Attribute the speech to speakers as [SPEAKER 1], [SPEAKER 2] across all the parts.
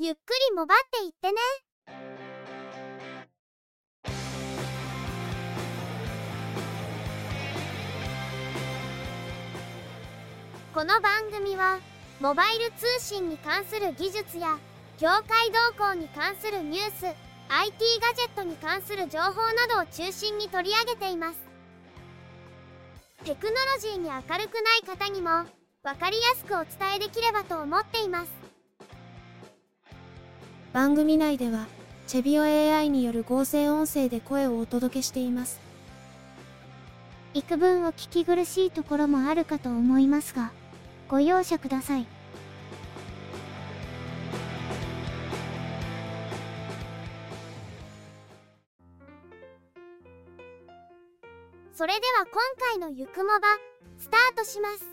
[SPEAKER 1] ゆっくりもばっていってね。この番組は、モバイル通信に関する技術や、業界動向に関するニュース、IT ガジェットに関する情報などを中心に取り上げています。テクノロジーに明るくない方にも、わかりやすくお伝えできればと思っています。
[SPEAKER 2] 番組内では、チェビオ AI による合成音声で声をお届けしています。
[SPEAKER 1] 幾分お聞き苦しいところもあるかと思いますが、ご容赦ください。それでは今回のゆくもば、スタートします。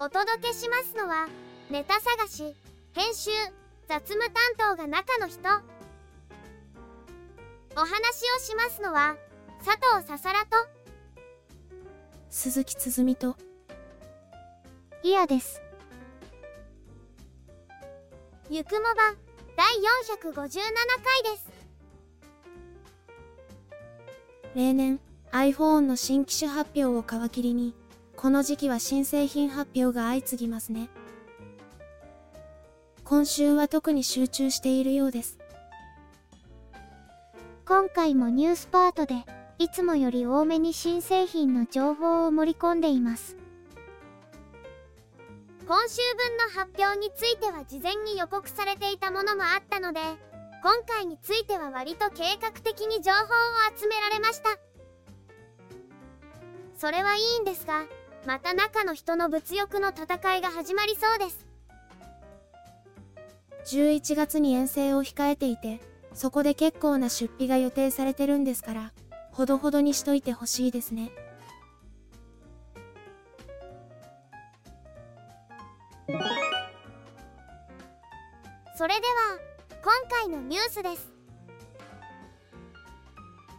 [SPEAKER 1] お届けしますのは、ネタ探し、編集、雑務担当が中の人。お話をしますのは、佐藤ささらと、
[SPEAKER 2] 鈴木つづみと、
[SPEAKER 1] いやです。ゆくもば、第457回です。
[SPEAKER 2] 例年 iPhone の新機種発表を皮切りにこの時期は新製品発表が相次ぎますね今週は特に集中しているようです。
[SPEAKER 1] 今回もニュースパートでいつもより多めに新製品の情報を盛り込んでいます。今週分の発表については事前に予告されていたものもあったので今回については割と計画的に情報を集められました。それはいいんですがまた中の人の物欲の戦いが始まりそうです。
[SPEAKER 2] 11月に遠征を控えていてそこで結構な出費が予定されてるんですからほどほどにしといてほしいですね。
[SPEAKER 1] それでは今回のニュースです。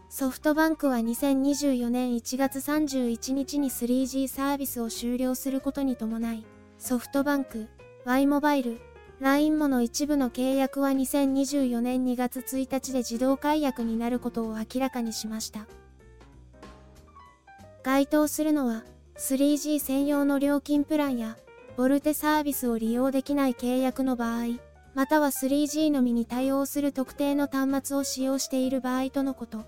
[SPEAKER 2] ソフトバンクは2024年1月31日に 3G サービスを終了することに伴いソフトバンク Y モバイル LINE もの一部の契約は2024年2月1日で自動解約になることを明らかにしました該当するのは 3G 専用の料金プランやボルテサービスを利用できない契約の場合または 3G のみに対応する特定の端末を使用している場合とのこと。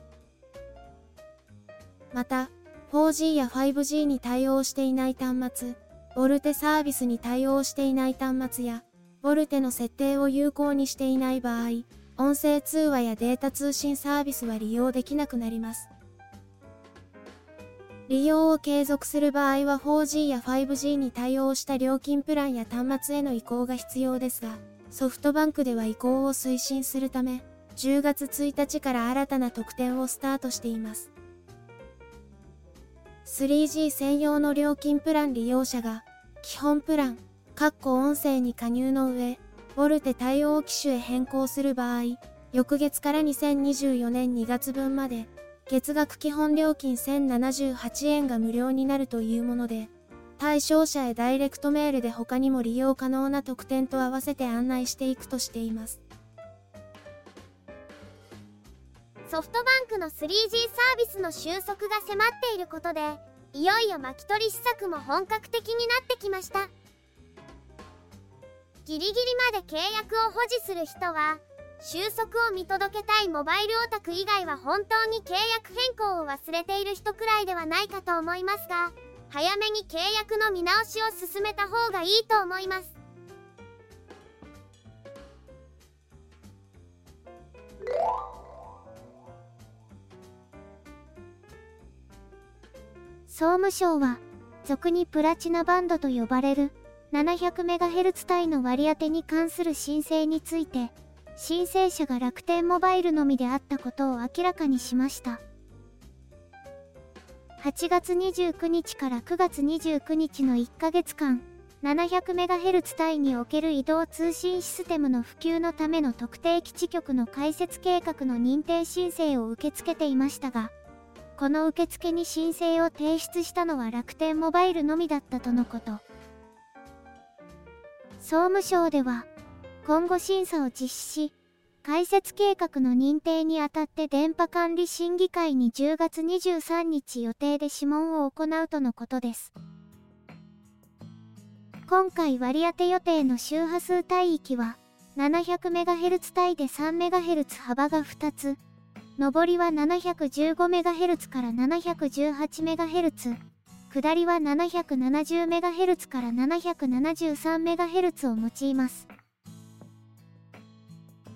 [SPEAKER 2] また、4G や 5G に対応していない端末、ボルテサービスに対応していない端末や、ボルテの設定を有効にしていない場合、音声通話やデータ通信サービスは利用できなくなります。利用を継続する場合は 4G や 5G に対応した料金プランや端末への移行が必要ですが、ソフトバンクでは移行を推進するため、10月1日から新たな特典をスタートしています。3G 専用の料金プラン利用者が、基本プラン、括弧音声に加入の上、ボルテ対応機種へ変更する場合、翌月から2024年2月分まで、月額基本料金1078円が無料になるというもので、対象者へダイレクトメールで他にも利用可能な特典と合わせて案内していくとしています。
[SPEAKER 1] ソフトバンクの 3G サービスの収束が迫っていることで、いよいよ巻き取り施策も本格的になってきました。ギリギリまで契約を保持する人は、収束を見届けたいモバイルオタク以外は本当に契約変更を忘れている人くらいではないかと思いますが、早めに契約の見直しを進めた方がいいと思います。総務省は俗にプラチナバンドと呼ばれる 700MHz 帯の割り当てに関する申請について申請者が楽天モバイルのみであったことを明らかにしました。8月29日から9月29日の1ヶ月間、700MHz 帯における移動通信システムの普及のための特定基地局の開設計画の認定申請を受け付けていましたが、この受付に申請を提出したのは楽天モバイルのみだったとのこと。総務省では、今後審査を実施し、開設計画の認定にあたって電波管理審議会に10月23日予定で諮問を行うとのことです。今回割り当て予定の周波数帯域は 700MHz 帯で 3MHz 幅が2つ、上りは 715MHz から 718MHz、下りは 770MHz から 773MHz を用います。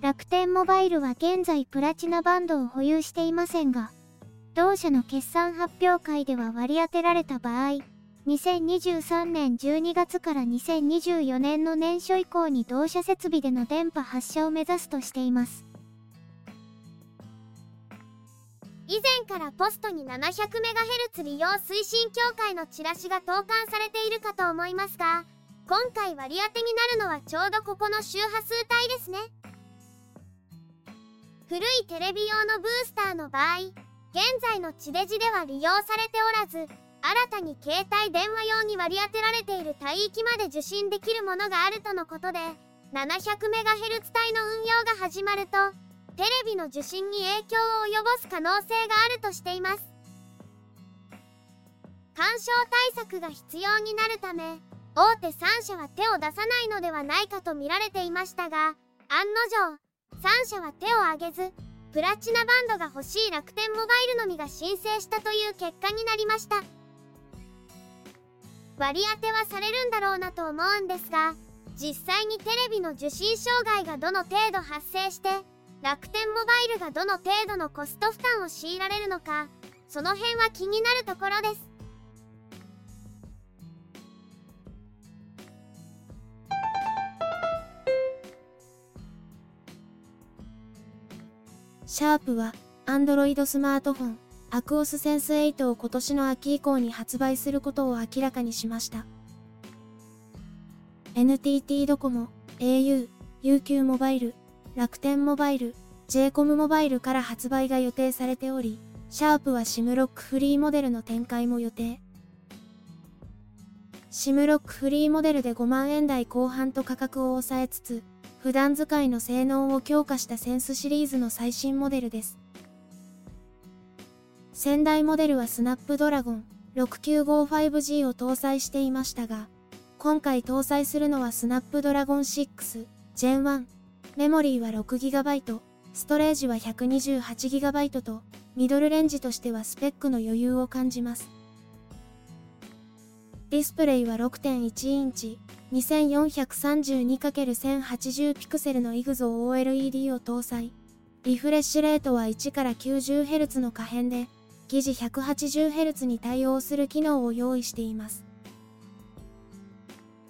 [SPEAKER 1] 楽天モバイルは現在プラチナバンドを保有していませんが、同社の決算発表会では割り当てられた場合、2023年12月から2024年の年初以降に同社設備での電波発射を目指すとしています。以前からポストに 700MHz 利用推進協会のチラシが投函されているかと思いますが、今回割り当てになるのはちょうどここの周波数帯ですね。古いテレビ用のブースターの場合、現在の地デジでは利用されておらず、新たに携帯電話用に割り当てられている帯域まで受信できるものがあるとのことで、700MHz 帯の運用が始まると、テレビの受信に影響を及ぼす可能性があるとしています。干渉対策が必要になるため、大手3社は手を出さないのではないかと見られていましたが、案の定、3社は手を挙げずプラチナバンドが欲しい楽天モバイルのみが申請したという結果になりました割り当てはされるんだろうなと思うんですが実際にテレビの受信障害がどの程度発生して楽天モバイルがどの程度のコスト負担を強いられるのかその辺は気になるところです
[SPEAKER 2] シャープは、Android スマートフォン、アクオスセンス8を今年の秋以降に発売することを明らかにしました。NTT ドコモ、au、UQ モバイル、楽天モバイル、JCOM モバイルから発売が予定されており、シャープは SIM ロックフリーモデルの展開も予定。SIM ロックフリーモデルで5万円台後半と価格を抑えつつ、普段使いの性能を強化したセンスシリーズの最新モデルです。先代モデルはスナップドラゴン 6955G を搭載していましたが、今回搭載するのはスナップドラゴン6 Gen 1。メモリーは 6GB、ストレージは 128GB と、ミドルレンジとしてはスペックの余裕を感じます。ディスプレイは6.1インチ、2432×1080 ピクセルの IGZO-OLED を搭載。リフレッシュレートは1から 90Hz の可変で、疑似 180Hz に対応する機能を用意しています。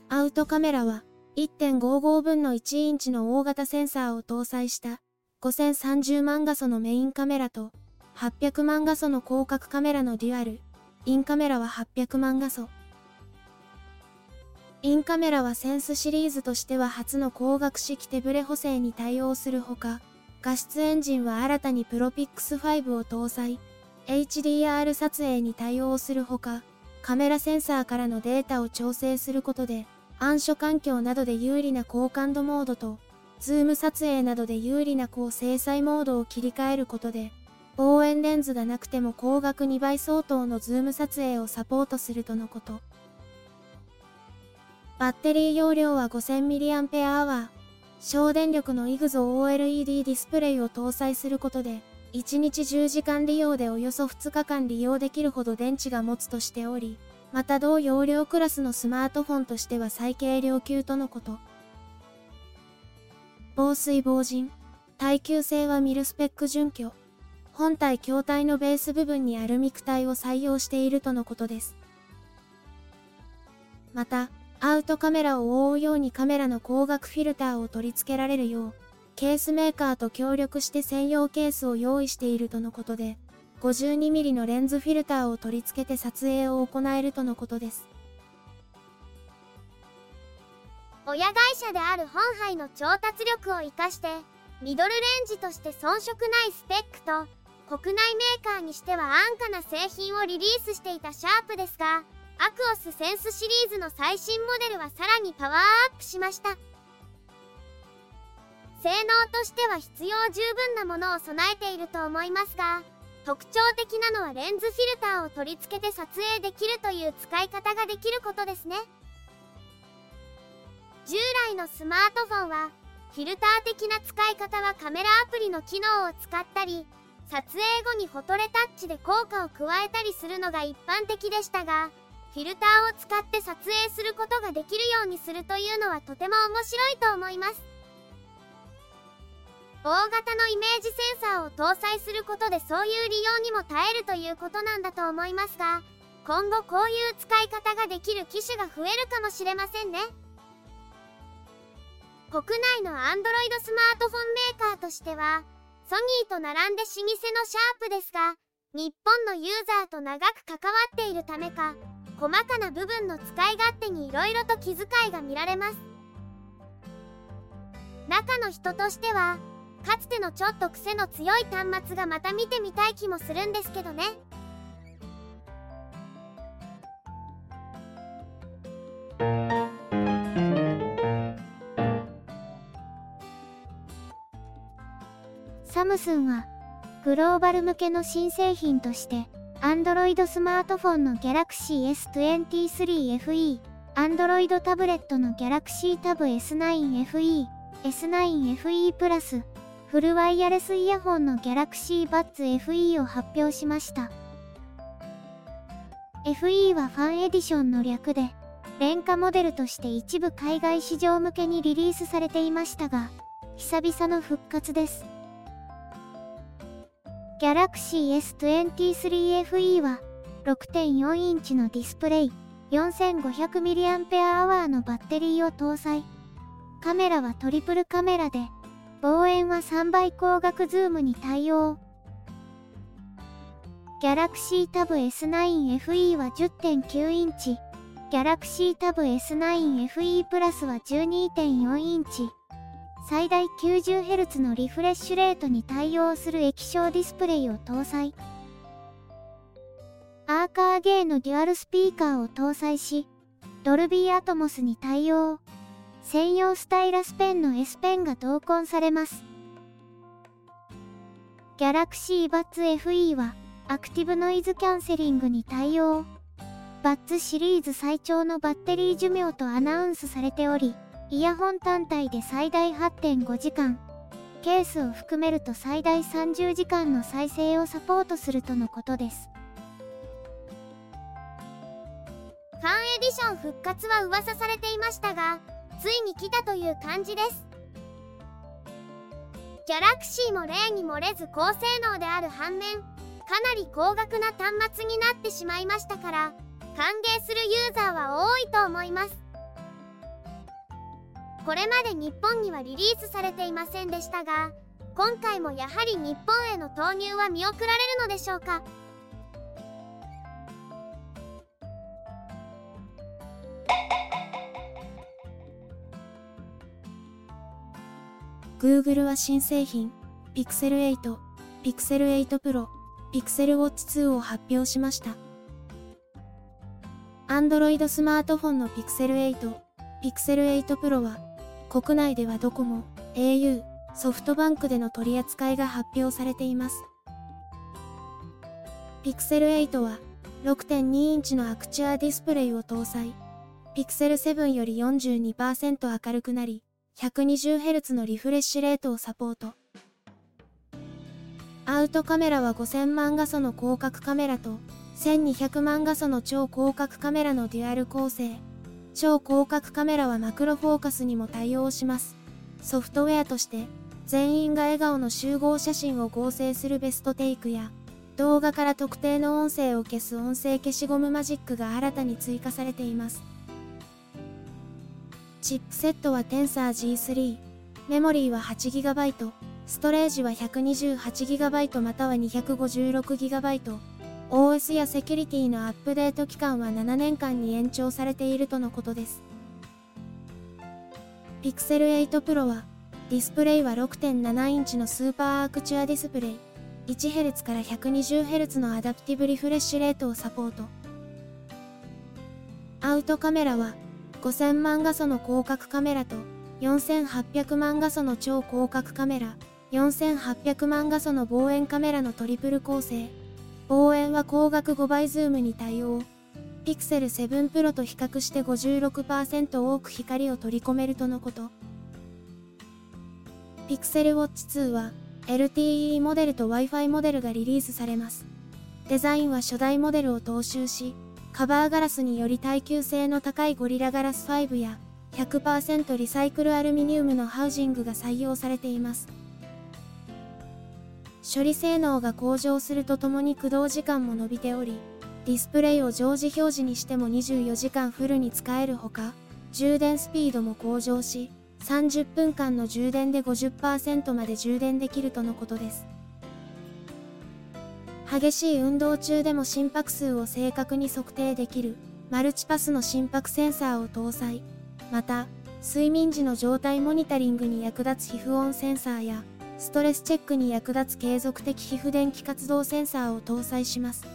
[SPEAKER 2] アウトカメラは1.55分の1インチの大型センサーを搭載した5030万画素のメインカメラと800万画素の広角カメラのデュアル。インカメラは800万画素。インカメラはセンスシリーズとしては初の光学式手ブレ補正に対応するほか、画質エンジンは新たに ProPix5を搭載、HDR 撮影に対応するほか、カメラセンサーからのデータを調整することで、暗所環境などで有利な高感度モードと、ズーム撮影などで有利な高精細モードを切り替えることで、望遠レンズがなくても光学2倍相当のズーム撮影をサポートするとのこと。バッテリー容量は 5000mAh。省電力の IGZO-OLED ディスプレイを搭載することで、1日10時間利用でおよそ2日間利用できるほど電池が持つとしており、また同容量クラスのスマートフォンとしては最軽量級とのこと。防水防塵。耐久性はミルスペック準拠。本体筐体のベース部分にアルミク体を採用しているとのことです。また、アウトカメラを覆うようにカメラの光学フィルターを取り付けられるよう、ケースメーカーと協力して専用ケースを用意しているとのことで、52mm のレンズフィルターを取り付けて撮影を行えるとのことです。
[SPEAKER 1] 親会社である本杯の調達力を生かして、ミドルレンジとして遜色ないスペックと、国内メーカーにしては安価な製品をリリースしていたシャープですが、アクオスセンスシリーズの最新モデルはさらにパワーアップしました性能としては必要十分なものを備えていると思いますが、特徴的なのはレンズフィルターを取り付けて撮影できるという使い方ができることですね。従来のスマートフォンは、フィルター的な使い方はカメラアプリの機能を使ったり、撮影後にフォトレタッチで効果を加えたりするのが一般的でしたが、フィルターを使って撮影することができるようにするというのはとても面白いと思います。大型のイメージセンサーを搭載することでそういう利用にも耐えるということなんだと思いますが、今後こういう使い方ができる機種が増えるかもしれませんね。国内の Android スマートフォンメーカーとしては、ソニーと並んで老舗のシャープですが、日本のユーザーと長く関わっているためか、細かな部分の使い勝手に色々と気遣いが見られます。中の人としては、かつてのちょっと癖の強い端末がまた見てみたい気もするんですけどね。
[SPEAKER 3] サムスンは、グローバル向けの新製品として、Android スマートフォンの Galaxy S23 FE、Android タブレットの Galaxy Tab S9 FE、S9 FE プラス、フルワイヤレスイヤホンの Galaxy Buds FE を発表しました。FE はファンエディションの略で、廉価モデルとして一部海外市場向けにリリースされていましたが、久々の復活です。Galaxy S23 FE は6.4インチのディスプレイ 4500mAh のバッテリーを搭載カメラはトリプルカメラで望遠は3倍光学ズームに対応 Galaxy Tab S9 FE は10.9インチ Galaxy Tab S9 FE プラスは12.4インチ最大 90Hz のリフレッシュレートに対応する液晶ディスプレイを搭載。アーカーゲーのデュアルスピーカーを搭載し、ドルビーアトモスに対応。専用スタイラスペンの S ペンが同梱されます。Galaxy Buds FE は、アクティブノイズキャンセリングに対応。バッツシリーズ最長のバッテリー寿命とアナウンスされており、イヤホン単体で最大8.5時間、ケースを含めると最大30時間の再生をサポートするとのことです。
[SPEAKER 1] ファンエディション復活は噂されていましたが、ついに来たという感じです。ギャラクシーも例に漏れず高性能である反面、かなり高額な端末になってしまいましたから、歓迎するユーザーは多いと思います。これまで日本にはリリースされていませんでしたが今回もやはり日本への投入は見送られるのでしょうか？
[SPEAKER 2] Google は新製品 Pixel 8、Pixel 8 Pro、Pixel Watch 2を発表しました。Android スマートフォンの Pixel 8、Pixel 8 Pro は国内ではドコモ、au、ソフトバンクでの取り扱いが発表されています。Pixel 8は6.2インチのアクチュアディスプレイを搭載。Pixel 7より42%明るくなり、120Hz のリフレッシュレートをサポート。アウトカメラは5000万画素の広角カメラと1200万画素の超広角カメラのデュアル構成。超広角カメラはマクロフォーカスにも対応します。ソフトウェアとして、全員が笑顔の集合写真を合成するベストテイクや、動画から特定の音声を消す音声消しゴムマジックが新たに追加されています。チップセットは Tensor G3、メモリーは 8GB、ストレージは 128GB または 256GB、OS やセキュリティのアップデート期間は7年間に延長されているとのことです。Pixel 8 Pro は、ディスプレイは6.7インチの Super Actua ディスプレイ、1Hz から 120Hz のアダプティブリフレッシュレートをサポート。アウトカメラは、5000万画素の広角カメラと4800万画素の超広角カメラ、4800万画素の望遠カメラのトリプル構成。望遠は光学5倍ズームに対応。ピクセル7 Pro と比較して56%多く光を取り込めるとのこと。 Pixel Watch 2は LTE モデルと Wi-Fi モデルがリリースされます。デザインは初代モデルを踏襲し、カバーガラスにより耐久性の高いゴリラガラス5や100%リサイクルアルミニウムのハウジングが採用されています。処理性能が向上するとともに駆動時間も伸びており、ディスプレイを常時表示にしても24時間フルに使えるほか、充電スピードも向上し、30分間の充電で50%まで充電できるとのことです。激しい運動中でも心拍数を正確に測定できるマルチパスの心拍センサーを搭載。また、睡眠時の状態モニタリングに役立つ皮膚温センサーや、ストレスチェックに役立つ継続的皮膚電気活動センサーを搭載します。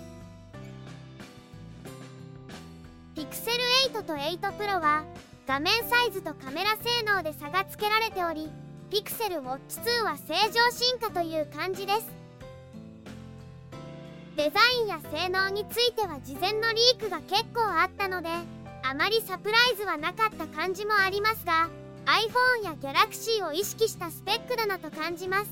[SPEAKER 1] ピクセル8と8 Pro は画面サイズとカメラ性能で差がつけられておりピクセルウォッチ2は正常進化という感じですデザインや性能については事前のリークが結構あったのであまりサプライズはなかった感じもありますが iPhone や Galaxy を意識したスペックだなと感じます。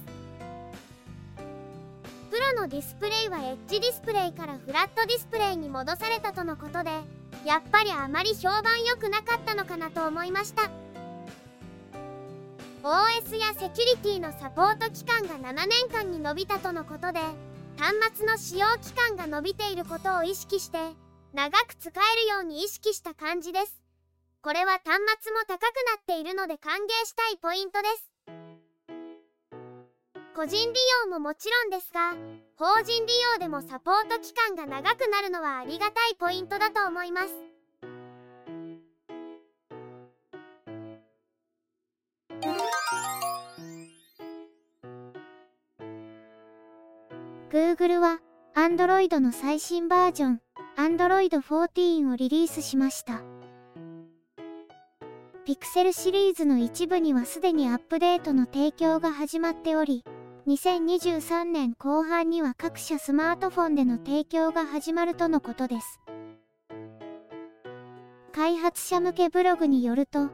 [SPEAKER 1] プロのディスプレイはエッジディスプレイからフラットディスプレイに戻されたとのことでやっぱりあまり評判良くなかったのかなと思いました。OS やセキュリティのサポート期間が7年間に延びたとのことで端末の使用期間が伸びていることを意識して長く使えるように意識した感じです。これは端末も高くなっているので歓迎したいポイントです。個人利用ももちろんですが法人利用でもサポート期間が長くなるのはありがたいポイントだと思います。
[SPEAKER 3] Google は Android の最新バージョン Android 14をリリースしました。Pixel シリーズの一部にはすでにアップデートの提供が始まっており、2023年後半には各社スマートフォンでの提供が始まるとのことです。開発者向けブログによると、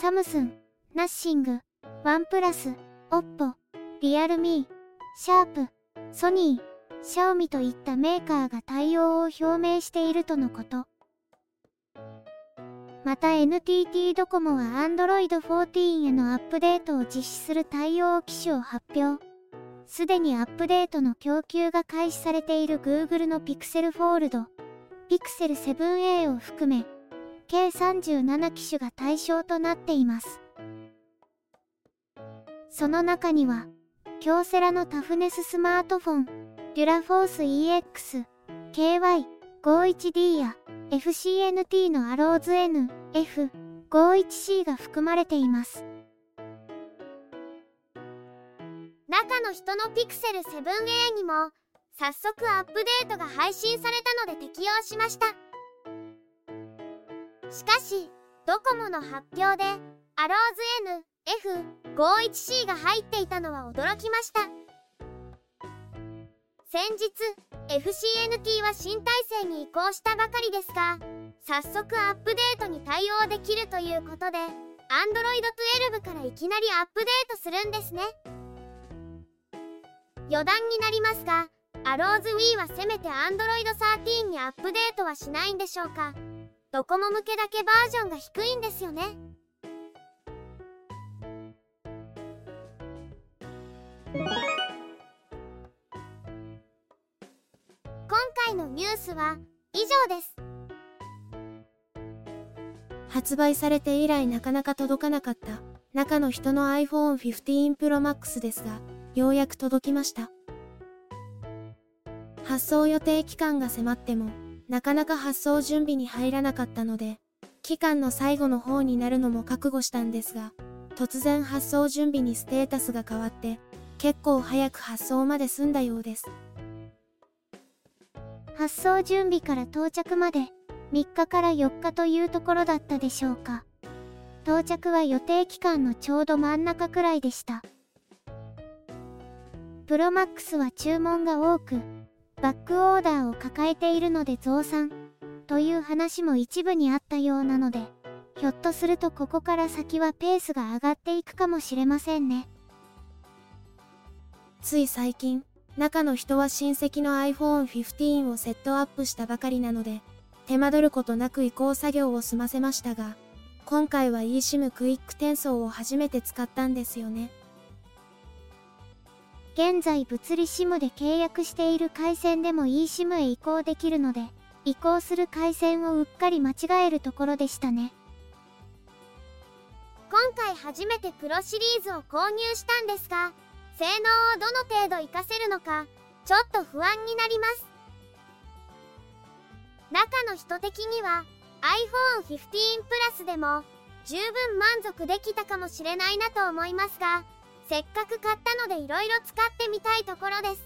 [SPEAKER 3] サムスン、ナッシング、ワンプラス、オッポ、リアルミー、シャープ、ソニー、シャオミといったメーカーが対応を表明しているとのこと。また NTT ドコモは Android 14へのアップデートを実施する対応機種を発表。すでにアップデートの供給が開始されている Google の Pixel Fold、Pixel 7a を含め、計37機種が対象となっています。その中には、京セラのタフネススマートフォン、デュラフォース EX、KY51D や FCNT のアローズ N、F、51C が含まれています。
[SPEAKER 1] 中の人のピクセル 7A にも早速アップデートが配信されたので適用しました。しかし、ドコモの発表でアローズ N、F51C が入っていたのは驚きました先日 FCNT は新体制に移行したばかりですが早速アップデートに対応できるということで Android 12からいきなりアップデートするんですね。余談になりますがアローズ Wii はせめて Android 13にアップデートはしないんでしょうか。ドコモ向けだけバージョンが低いんですよね。のニュースは以上です。
[SPEAKER 2] 発売されて以来なかなか届かなかった。中の人の iPhone 15 Pro Max ですがようやく届きました。発送予定期間が迫ってもなかなか発送準備に入らなかったので期間の最後の方になるのも覚悟したんですが突然発送準備にステータスが変わって結構早く発送まで済んだようです。
[SPEAKER 3] 発送準備から到着まで3日から4日というところだったでしょうか到着は予定期間のちょうど真ん中くらいでした。プロマックスは注文が多く、バックオーダーを抱えているので増産、という話も一部にあったようなので、ひょっとするとここから先はペースが上がっていくかもしれませんね。
[SPEAKER 2] つい最近、中の人は親戚の iPhone 15をセットアップしたばかりなので、手間取ることなく移行作業を済ませましたが、今回は eSIM クイック転送を初めて使ったんですよね。
[SPEAKER 3] 現在物理 SIM で契約している回線でも eSIM へ移行できるので、移行する回線をうっかり間違えるところでしたね。
[SPEAKER 1] 今回初めてプロシリーズを購入したんですが、性能をどの程度活かせるのか、ちょっと不安になります。中の人的には iPhone 15 Plus でも十分満足できたかもしれないなと思いますが、せっかく買ったので色々使ってみたいところです。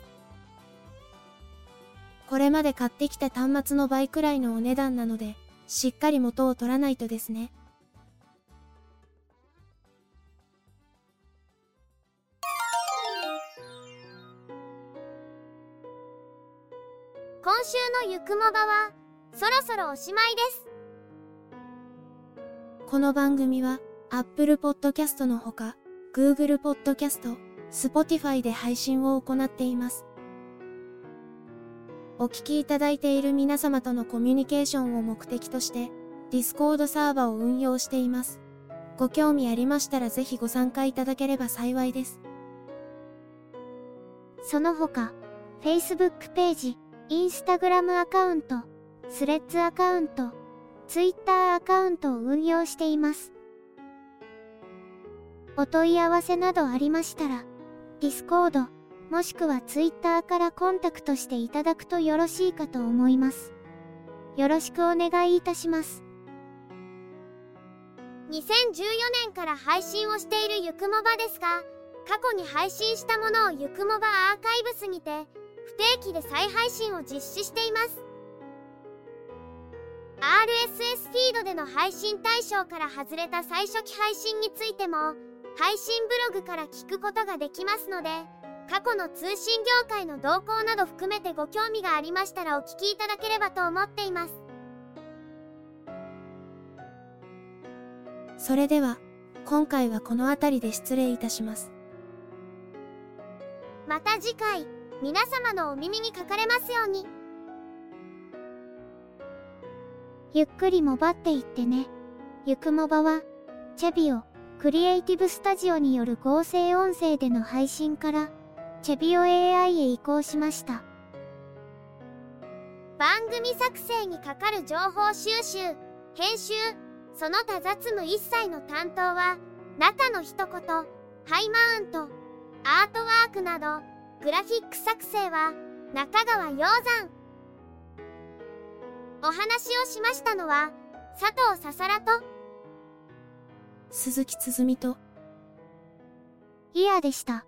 [SPEAKER 2] これまで買ってきた端末の倍くらいのお値段なので、しっかり元を取らないとですね。
[SPEAKER 1] 今週のゆくもばは、そろそろおしまいです。
[SPEAKER 2] この番組は、Apple Podcast のほか、Google Podcast、Spotify で配信を行っています。お聞きいただいている皆様とのコミュニケーションを目的として、Discord サーバを運用しています。ご興味ありましたらぜひご参加いただければ幸いです。
[SPEAKER 3] その他、Facebook ページ、Instagram アカウント、スレッズアカウント、Twitter アカウントを運用しています。お問い合わせなどありましたら、Discord、もしくは Twitter からコンタクトしていただくとよろしいかと思います。よろしくお願いいたします。
[SPEAKER 1] 2014年から配信をしているゆくもばですが、過去に配信したものをゆくもばアーカイブスにて、不定期で再配信を実施しています。RSS フィードでの配信対象から外れた最初期配信についても、配信ブログから聞くことができますので、過去の通信業界の動向など含めてご興味がありましたらお聞きいただければと思っています。
[SPEAKER 2] それでは、今回はこの辺りで失礼いたします。
[SPEAKER 1] また次回、皆様のお耳にかかれますように。
[SPEAKER 3] ゆっくりもばっていってね。ゆくもばは、チェビオ。クリエイティブスタジオによる合成音声での配信から、チェビオ AI へ移行しました。
[SPEAKER 1] 番組作成にかかる情報収集、編集、その他雑務一切の担当は、中の一言、ハイマウント、アートワークなど、グラフィック作成は、中川洋山。お話をしましたのは、佐藤ささらと、
[SPEAKER 2] 鈴木つづみと、
[SPEAKER 3] イヤでした。